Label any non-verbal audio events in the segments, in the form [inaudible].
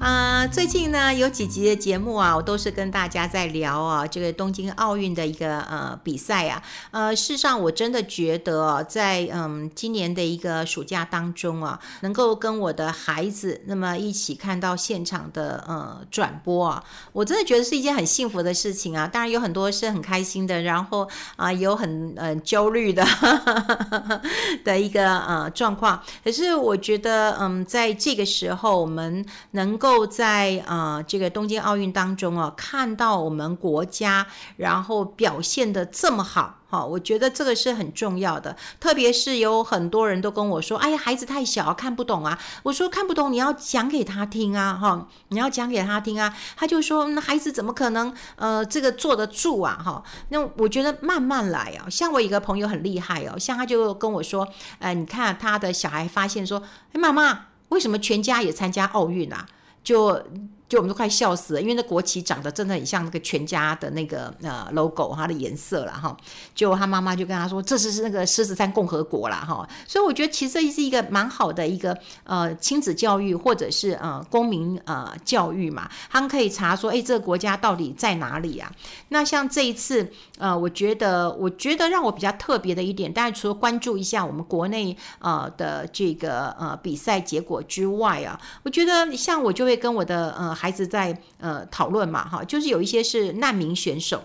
啊、最近呢有几集的节目啊，我都是跟大家在聊啊，这个东京奥运的一个呃比赛啊。呃，事实上我真的觉得、啊、在嗯今年的一个暑假当中啊，能够跟我的孩子那么一起看到现场的呃转播啊，我真的觉得是一件很幸福的事情啊。当然有很多是很开心的，然后啊、有很呃焦虑的呵 [laughs] 呵的一个呃状况。可是我觉得嗯，在这个时候我们能够。够在呃这个东京奥运当中啊，看到我们国家然后表现得这么好哈，我觉得这个是很重要的。特别是有很多人都跟我说：“哎呀，孩子太小，看不懂啊。”我说：“看不懂，你要讲给他听啊，哈，你要讲给他听啊。”他就说：“那孩子怎么可能呃这个坐得住啊？”哈，那我觉得慢慢来啊。像我一个朋友很厉害哦，像他就跟我说：“呃，你看他的小孩发现说，哎，妈妈，为什么全家也参加奥运啊？”就就我们都快笑死了，因为那国旗长得真的很像那个全家的那个呃 logo，它的颜色了哈。就他妈妈就跟他说，这是是那个狮子山共和国啦哈。所以我觉得其实这是一个蛮好的一个呃亲子教育或者是呃公民呃教育嘛。他们可以查说，哎，这个国家到底在哪里啊？那像这一次呃，我觉得我觉得让我比较特别的一点，当然除了关注一下我们国内呃的这个呃比赛结果之外啊，我觉得像我就会跟我的呃。孩子在呃讨论嘛，哈，就是有一些是难民选手。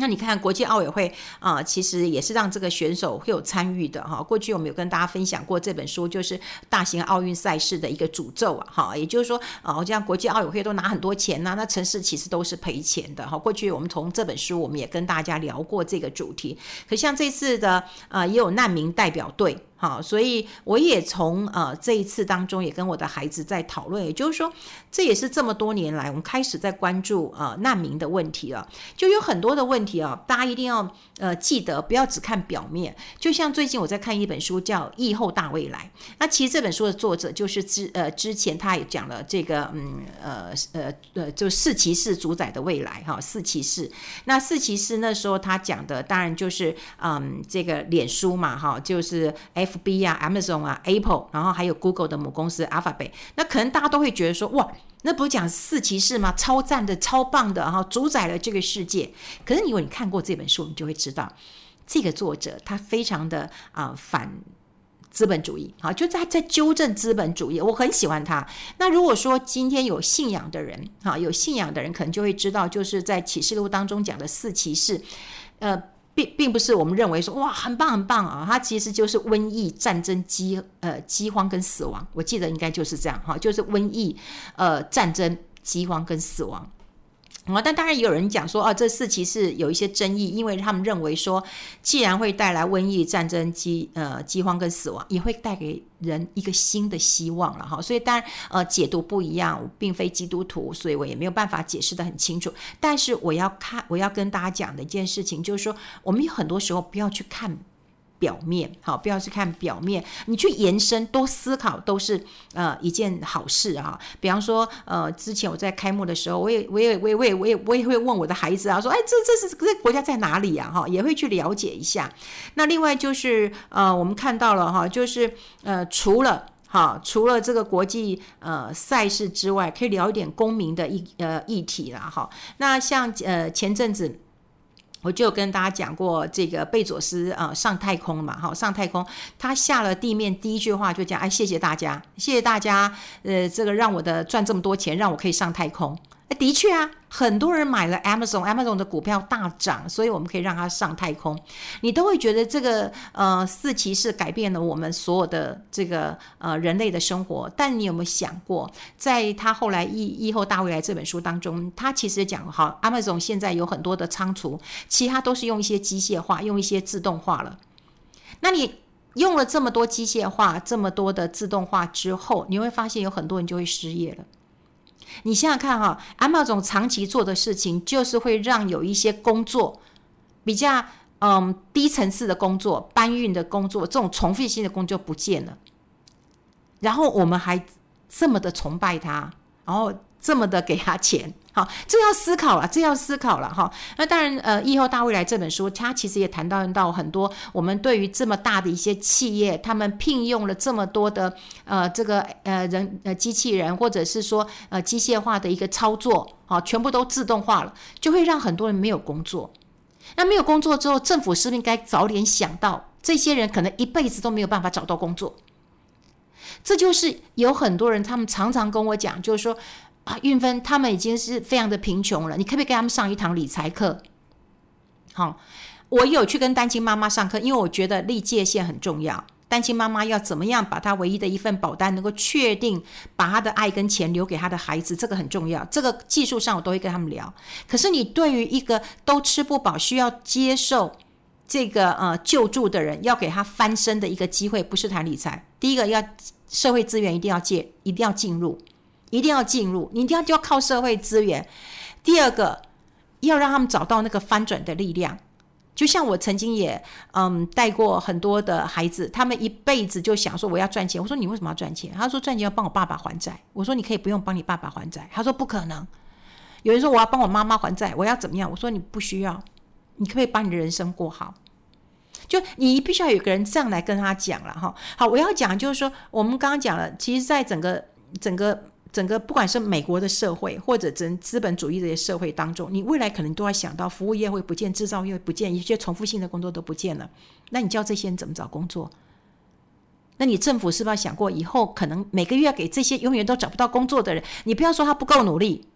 那你看国际奥委会啊、其实也是让这个选手会有参与的哈。过去我们有跟大家分享过这本书，就是大型奥运赛事的一个诅咒啊，哈，也就是说啊，好像国际奥委会都拿很多钱呐、那城市其实都是赔钱的哈。过去我们从这本书，我们也跟大家聊过这个主题。可像这次的啊、也有难民代表队。好，所以我也从呃这一次当中也跟我的孩子在讨论，也就是说，这也是这么多年来我们开始在关注呃难民的问题了，就有很多的问题啊，大家一定要呃记得，不要只看表面。就像最近我在看一本书叫《疫后大未来》，那其实这本书的作者就是之呃之前他也讲了这个嗯呃呃呃就四骑士主宰的未来哈，四骑士。那四骑士那时候他讲的当然就是嗯这个脸书嘛哈，就是哎。F B 啊，Amazon 啊，Apple，然后还有 Google 的母公司 Alphabet，那可能大家都会觉得说，哇，那不是讲四骑士吗？超赞的，超棒的，哈，主宰了这个世界。可是，如果你看过这本书，你就会知道，这个作者他非常的啊、反资本主义，好，就在在纠正资本主义。我很喜欢他。那如果说今天有信仰的人，哈，有信仰的人可能就会知道，就是在启示录当中讲的四骑士，呃。并并不是我们认为说哇很棒很棒啊，它其实就是瘟疫、战争、饥呃饥荒跟死亡。我记得应该就是这样哈，就是瘟疫、呃战争、饥荒跟死亡。啊，但当然也有人讲说，啊，这四期是有一些争议，因为他们认为说，既然会带来瘟疫、战争、饥呃饥荒跟死亡，也会带给人一个新的希望了哈。所以当然呃解读不一样，我并非基督徒，所以我也没有办法解释得很清楚。但是我要看，我要跟大家讲的一件事情，就是说，我们有很多时候不要去看。表面好，不要去看表面，你去延伸多思考都是呃一件好事啊。比方说呃，之前我在开幕的时候，我也我也我也我也我也会问我的孩子啊，说哎，这这是这国家在哪里呀？哈，也会去了解一下。那另外就是呃，我们看到了哈，就是呃，除了哈，除了这个国际呃赛事之外，可以聊一点公民的议呃议题啦哈。那像呃前阵子。我就跟大家讲过，这个贝佐斯啊上太空嘛，哈上太空，他下了地面第一句话就讲，哎谢谢大家，谢谢大家，呃这个让我的赚这么多钱，让我可以上太空。的确啊，很多人买了 Amazon，Amazon 的股票大涨，所以我们可以让它上太空。你都会觉得这个呃四骑士改变了我们所有的这个呃人类的生活。但你有没有想过，在他后来《疫疫后大未来》这本书当中，他其实讲好，Amazon 现在有很多的仓储，其他都是用一些机械化，用一些自动化了。那你用了这么多机械化，这么多的自动化之后，你会发现有很多人就会失业了。你想想看哈阿玛总长期做的事情就是会让有一些工作比较嗯低层次的工作、搬运的工作、这种重复性的工作不见了，然后我们还这么的崇拜他，然后这么的给他钱。好，这要思考了，这要思考了哈。那当然，呃，以后大未来这本书，它其实也谈到到很多我们对于这么大的一些企业，他们聘用了这么多的呃这个呃人呃机器人，或者是说呃机械化的一个操作，好，全部都自动化了，就会让很多人没有工作。那没有工作之后，政府是不是应该早点想到，这些人可能一辈子都没有办法找到工作？这就是有很多人，他们常常跟我讲，就是说。啊，运芬他们已经是非常的贫穷了，你可不可以给他们上一堂理财课？好，我有去跟单亲妈妈上课，因为我觉得立界限很重要。单亲妈妈要怎么样把她唯一的一份保单能够确定，把她的爱跟钱留给她的孩子，这个很重要。这个技术上我都会跟他们聊。可是你对于一个都吃不饱，需要接受这个呃救助的人，要给他翻身的一个机会，不是谈理财。第一个要社会资源一定要借，一定要进入。一定要进入，你一定要就要靠社会资源。第二个，要让他们找到那个翻转的力量。就像我曾经也嗯带过很多的孩子，他们一辈子就想说我要赚钱。我说你为什么要赚钱？他说赚钱要帮我爸爸还债。我说你可以不用帮你爸爸还债。他说不可能。有人说我要帮我妈妈还债，我要怎么样？我说你不需要，你可不可以把你的人生过好。就你必须要有个人这样来跟他讲了哈。好，我要讲就是说，我们刚刚讲了，其实在整个整个。整个不管是美国的社会，或者整资本主义的社会当中，你未来可能都要想到，服务业会不见，制造业会不见，一些重复性的工作都不见了。那你叫这些人怎么找工作？那你政府是不是要想过，以后可能每个月给这些永远都找不到工作的人？你不要说他不够努力，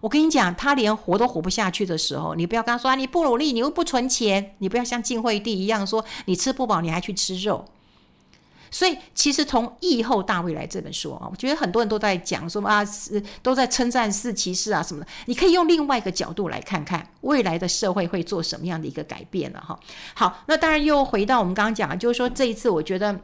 我跟你讲，他连活都活不下去的时候，你不要跟他说啊，你不努力，你又不存钱，你不要像晋惠帝一样说，你吃不饱，你还去吃肉。所以，其实从《疫后大未来》这本书啊，我觉得很多人都在讲说啊，是都在称赞四骑士啊什么的。你可以用另外一个角度来看看未来的社会会做什么样的一个改变了哈。好，那当然又回到我们刚刚讲，就是说这一次我觉得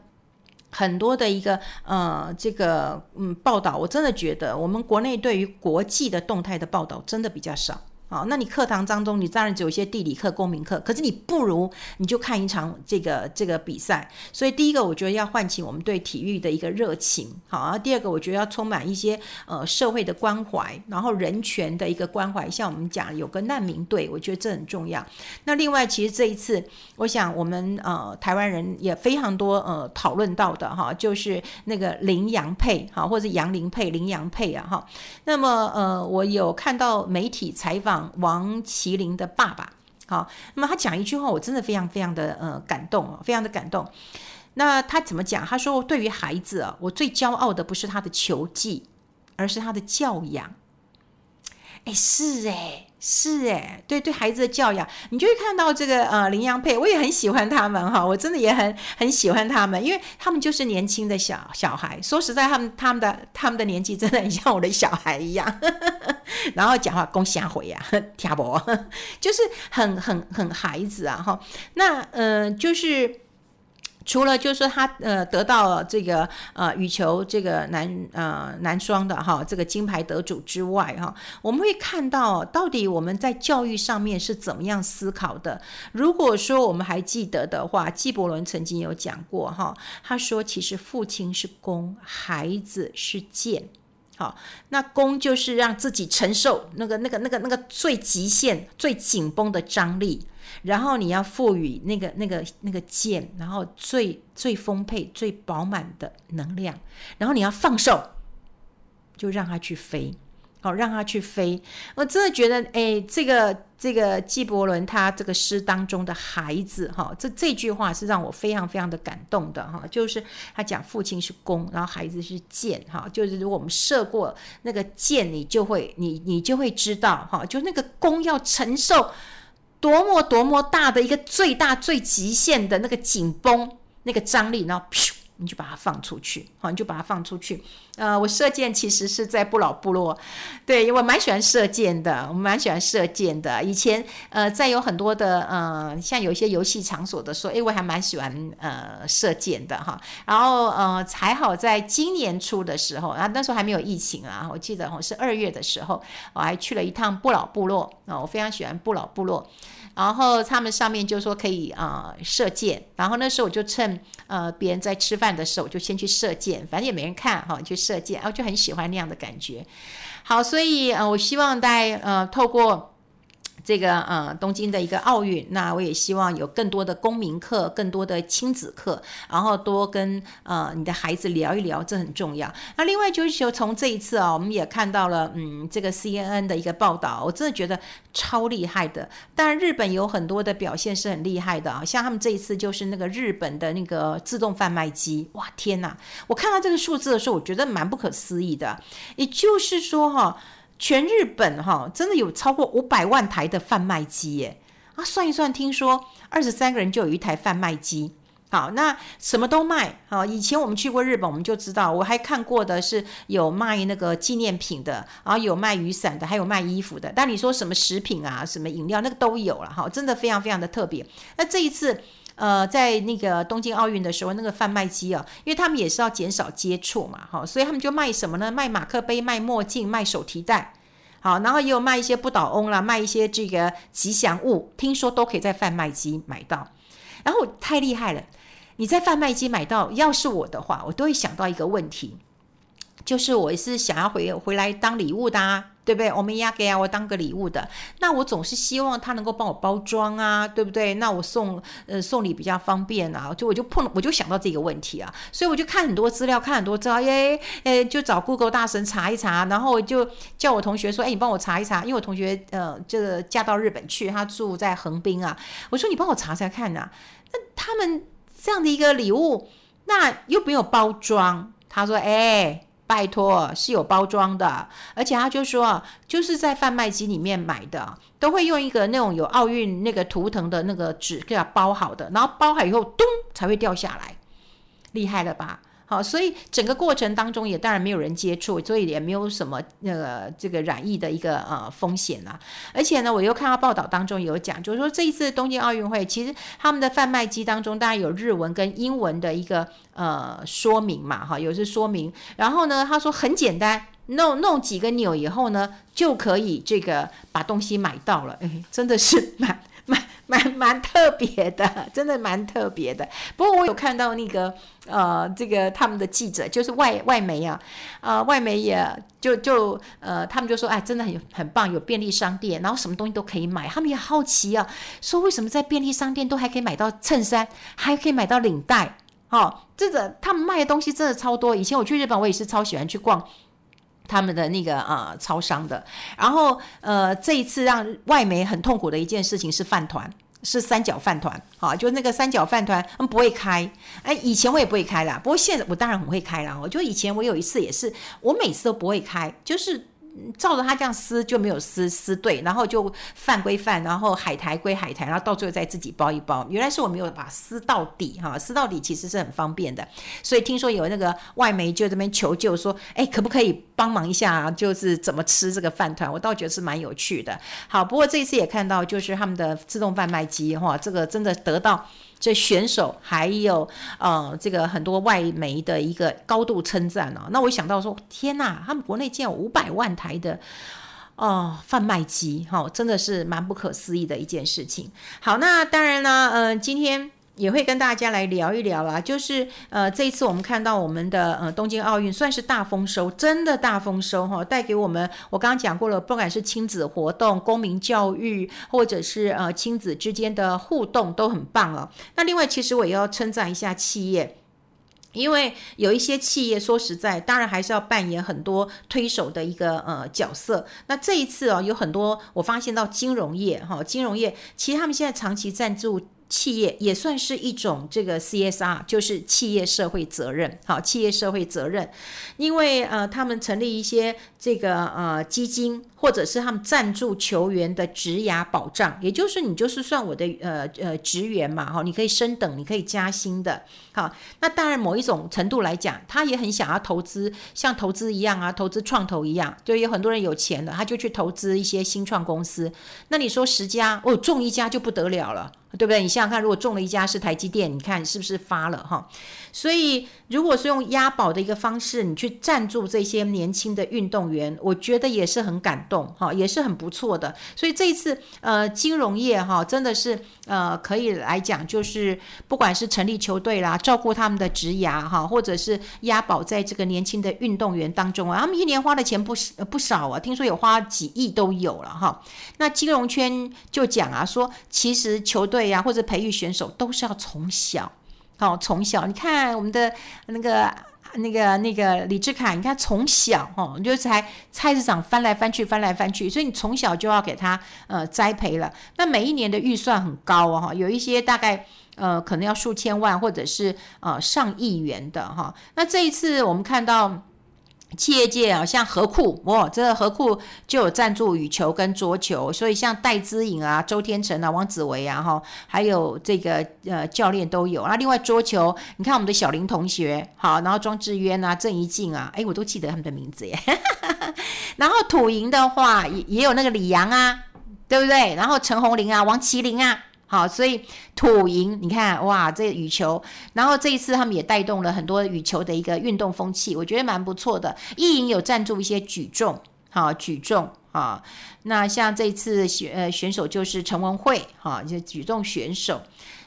很多的一个呃这个嗯报道，我真的觉得我们国内对于国际的动态的报道真的比较少。好，那你课堂当中，你当然只有一些地理课、公民课，可是你不如你就看一场这个这个比赛。所以第一个，我觉得要唤起我们对体育的一个热情。好，然后第二个，我觉得要充满一些呃社会的关怀，然后人权的一个关怀。像我们讲有个难民队，我觉得这很重要。那另外，其实这一次，我想我们呃台湾人也非常多呃讨论到的哈，就是那个麟洋配哈，或者是杨麟配、麟洋配啊哈。那么呃，我有看到媒体采访。王麒麟的爸爸，好，那么他讲一句话，我真的非常非常的呃感动，非常的感动。那他怎么讲？他说：“对于孩子啊，我最骄傲的不是他的球技，而是他的教养。”哎，是哎。是哎，对对，孩子的教养，你就会看到这个呃林洋配，我也很喜欢他们哈，我真的也很很喜欢他们，因为他们就是年轻的小小孩。说实在，他们他们的他们的年纪真的很像我的小孩一样，[laughs] 然后讲话公虾回呀，[laughs] 听不，[laughs] 就是很很很孩子啊哈。那呃就是。除了就是说他呃得到了这个呃羽球这个男呃男双的哈这个金牌得主之外哈，我们会看到到底我们在教育上面是怎么样思考的。如果说我们还记得的话，纪伯伦曾经有讲过哈，他说其实父亲是弓，孩子是箭。好，那弓就是让自己承受那个那个那个那个最极限、最紧绷的张力，然后你要赋予那个那个那个箭，然后最最丰沛、最饱满的能量，然后你要放手，就让它去飞。好，让他去飞。我真的觉得，哎，这个这个纪伯伦他这个诗当中的孩子，哈，这这句话是让我非常非常的感动的，哈，就是他讲父亲是弓，然后孩子是箭，哈，就是如果我们射过那个箭，你就会，你你就会知道，哈，就那个弓要承受多么多么大的一个最大最极限的那个紧绷那个张力，然后。你就把它放出去，好，你就把它放出去。呃，我射箭其实是在不老部落，对，因为我蛮喜欢射箭的，我蛮喜欢射箭的。以前呃，在有很多的呃，像有一些游戏场所的时候，诶，我还蛮喜欢呃射箭的哈。然后呃，还好在今年初的时候，啊，那时候还没有疫情啊，我记得我是二月的时候，我还去了一趟不老部落啊，我非常喜欢不老部落。然后他们上面就说可以啊、呃、射箭，然后那时候我就趁呃别人在吃饭的时候，我就先去射箭，反正也没人看哈，去射箭，然后就很喜欢那样的感觉。好，所以呃，我希望大家呃透过。这个呃，东京的一个奥运，那我也希望有更多的公民课，更多的亲子课，然后多跟呃你的孩子聊一聊，这很重要。那另外就是说从这一次啊，我们也看到了，嗯，这个 CNN 的一个报道，我真的觉得超厉害的。当然，日本有很多的表现是很厉害的啊，像他们这一次就是那个日本的那个自动贩卖机，哇，天哪！我看到这个数字的时候，我觉得蛮不可思议的。也就是说，哈。全日本哈，真的有超过五百万台的贩卖机耶！啊，算一算，听说二十三个人就有一台贩卖机。好，那什么都卖。好，以前我们去过日本，我们就知道，我还看过的是有卖那个纪念品的，然后有卖雨伞的，还有卖衣服的。但你说什么食品啊，什么饮料，那个都有了哈，真的非常非常的特别。那这一次。呃，在那个东京奥运的时候，那个贩卖机啊，因为他们也是要减少接触嘛，哈，所以他们就卖什么呢？卖马克杯、卖墨镜、卖手提袋，好，然后也有卖一些不倒翁啦，卖一些这个吉祥物，听说都可以在贩卖机买到。然后太厉害了，你在贩卖机买到，要是我的话，我都会想到一个问题。就是我是想要回回来当礼物的啊，对不对？我们要给啊，我当个礼物的。那我总是希望他能够帮我包装啊，对不对？那我送呃送礼比较方便啊，就我就碰我就想到这个问题啊，所以我就看很多资料，看很多资料，耶，诶，就找 Google 大神查一查，然后就叫我同学说，哎，你帮我查一查，因为我同学呃这个嫁到日本去，他住在横滨啊，我说你帮我查查看呐，那他们这样的一个礼物，那又没有包装，他说，哎。拜托，是有包装的，而且他就说，就是在贩卖机里面买的，都会用一个那种有奥运那个图腾的那个纸给它包好的，然后包好以后，咚才会掉下来，厉害了吧？好，所以整个过程当中也当然没有人接触，所以也没有什么那个这个染疫的一个呃风险啊。而且呢，我又看到报道当中有讲，就是说这一次东京奥运会，其实他们的贩卖机当中当然有日文跟英文的一个呃说明嘛，哈，有些说明。然后呢，他说很简单，弄弄几个钮以后呢，就可以这个把东西买到了。哎，真的是 [laughs] 蛮蛮。蛮蛮特别的，真的蛮特别的。不过我有看到那个呃，这个他们的记者就是外外媒啊，啊、呃、外媒也就就呃，他们就说哎，真的很很棒，有便利商店，然后什么东西都可以买。他们也好奇啊，说为什么在便利商店都还可以买到衬衫，还可以买到领带？哦，这个他们卖的东西真的超多。以前我去日本，我也是超喜欢去逛。他们的那个啊、超商的，然后呃，这一次让外媒很痛苦的一件事情是饭团，是三角饭团，啊，就那个三角饭团，嗯，不会开，哎，以前我也不会开啦，不过现在我当然很会开啦。我就以前我有一次也是，我每次都不会开，就是。照着他这样撕就没有撕撕对，然后就饭归饭，然后海苔归海苔，然后到最后再自己包一包。原来是我没有把撕到底哈，撕到底其实是很方便的。所以听说有那个外媒就这边求救说，哎，可不可以帮忙一下，就是怎么吃这个饭团？我倒觉得是蛮有趣的。好，不过这一次也看到就是他们的自动贩卖机哈，这个真的得到。这选手还有呃，这个很多外媒的一个高度称赞哦。那我想到说，天哪，他们国内竟然有五百万台的哦贩卖机，哈、哦，真的是蛮不可思议的一件事情。好，那当然呢，嗯、今天。也会跟大家来聊一聊啦，就是呃，这一次我们看到我们的呃东京奥运算是大丰收，真的大丰收哈，带给我们我刚刚讲过了，不管是亲子活动、公民教育，或者是呃亲子之间的互动都很棒哦。那另外，其实我也要称赞一下企业，因为有一些企业说实在，当然还是要扮演很多推手的一个呃角色。那这一次哦，有很多我发现到金融业哈，金融业其实他们现在长期赞助。企业也算是一种这个 CSR，就是企业社会责任。好，企业社会责任，因为呃，他们成立一些这个呃基金，或者是他们赞助球员的职涯保障，也就是你就是算我的呃呃职员嘛，哈，你可以升等，你可以加薪的。好，那当然某一种程度来讲，他也很想要投资，像投资一样啊，投资创投一样，就有很多人有钱了，他就去投资一些新创公司。那你说十家哦，中一家就不得了了。对不对？你想想看，如果中了一家是台积电，你看是不是发了哈？所以，如果是用押宝的一个方式，你去赞助这些年轻的运动员，我觉得也是很感动哈，也是很不错的。所以这一次，呃，金融业哈，真的是呃，可以来讲，就是不管是成立球队啦，照顾他们的职涯哈，或者是押宝在这个年轻的运动员当中啊，他们一年花的钱不是不少啊，听说有花几亿都有了哈。那金融圈就讲啊，说其实球队呀，或者培育选手都是要从小，哦从小，你看我们的那个那个那个李志凯，你看从小哦，你就才菜市场翻来翻去，翻来翻去，所以你从小就要给他呃栽培了。那每一年的预算很高哦，有一些大概呃可能要数千万，或者是呃上亿元的哈。那这一次我们看到。企业界啊，像何库哦，这个合库就有赞助羽球跟桌球，所以像戴资颖啊、周天成啊、王子维啊，哈，还有这个呃教练都有。那另外桌球，你看我们的小林同学，好，然后庄智渊啊、郑怡静啊，哎，我都记得他们的名字耶。[laughs] 然后土银的话，也也有那个李阳啊，对不对？然后陈鸿林啊、王麒麟啊。好，所以土银，你看哇，这羽球，然后这一次他们也带动了很多羽球的一个运动风气，我觉得蛮不错的。一银有赞助一些举重，好举重啊，那像这次选呃选手就是陈文慧，哈，就举重选手。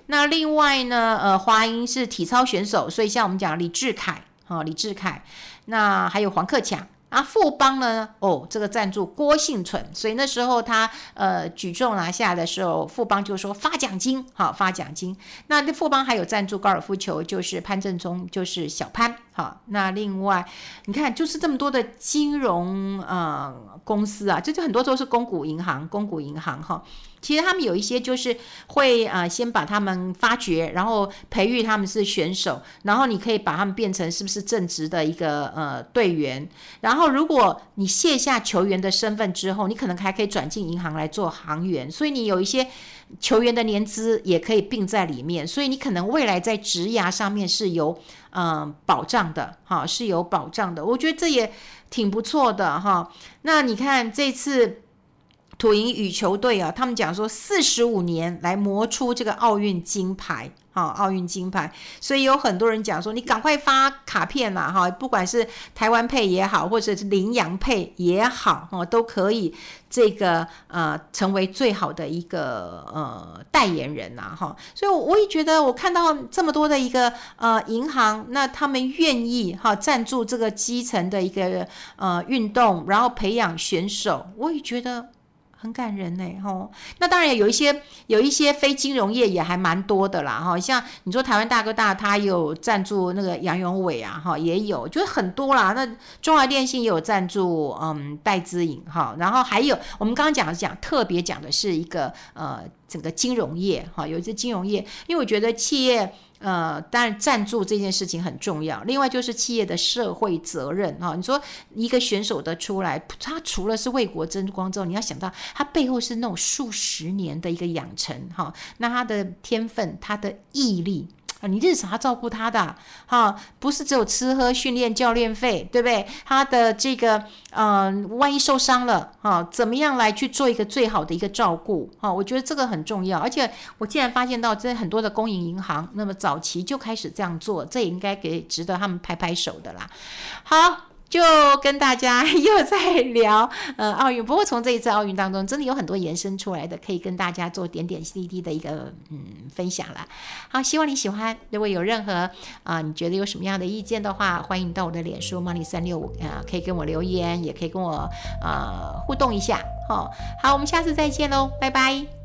那另外呢，呃，华英是体操选手，所以像我们讲李智凯，哈，李智凯，那还有黄克强。啊，富邦呢？哦，这个赞助郭姓存，所以那时候他呃举重拿下的时候，富邦就说发奖金，好发奖金。那那富邦还有赞助高尔夫球，就是潘正忠，就是小潘，好。那另外你看，就是这么多的金融呃公司啊，这就很多都是公股银行，公股银行哈。其实他们有一些就是会啊、先把他们发掘，然后培育他们是选手，然后你可以把他们变成是不是正职的一个呃队员。然后如果你卸下球员的身份之后，你可能还可以转进银行来做行员，所以你有一些球员的年资也可以并在里面，所以你可能未来在职涯上面是有嗯、保障的哈，是有保障的。我觉得这也挺不错的哈。那你看这次。土银羽球队啊，他们讲说四十五年来磨出这个奥运金牌，哈，奥运金牌，所以有很多人讲说，你赶快发卡片啦，哈，不管是台湾配也好，或者是羚羊配也好，哈，都可以这个呃成为最好的一个呃代言人呐，哈，所以我也觉得，我看到这么多的一个呃银行，那他们愿意哈赞助这个基层的一个呃运动，然后培养选手，我也觉得。很感人呢，吼。那当然有一些有一些非金融业也还蛮多的啦，哈。像你说台湾大哥大，他有赞助那个杨永伟啊，哈，也有，就是很多啦。那中华电信也有赞助，嗯，戴资颖，哈。然后还有我们刚刚讲讲特别讲的是一个呃整个金融业，哈，有一些金融业，因为我觉得企业。呃，当然赞助这件事情很重要。另外就是企业的社会责任哈。你说一个选手的出来，他除了是为国争光之后，你要想到他背后是那种数十年的一个养成哈。那他的天分，他的毅力。啊，你日常要照顾他的，哈，不是只有吃喝训练教练费，对不对？他的这个，嗯、万一受伤了，哈，怎么样来去做一个最好的一个照顾？哈，我觉得这个很重要。而且我竟然发现到，这很多的公营银行，那么早期就开始这样做，这也应该给值得他们拍拍手的啦。好。就跟大家 [laughs] 又在聊呃奥运，不过从这一次奥运当中，真的有很多延伸出来的，可以跟大家做点点滴滴的一个嗯分享了。好，希望你喜欢。如果有任何啊、你觉得有什么样的意见的话，欢迎到我的脸书 Money 三六五啊，可以跟我留言，也可以跟我呃互动一下。好，好，我们下次再见喽，拜拜。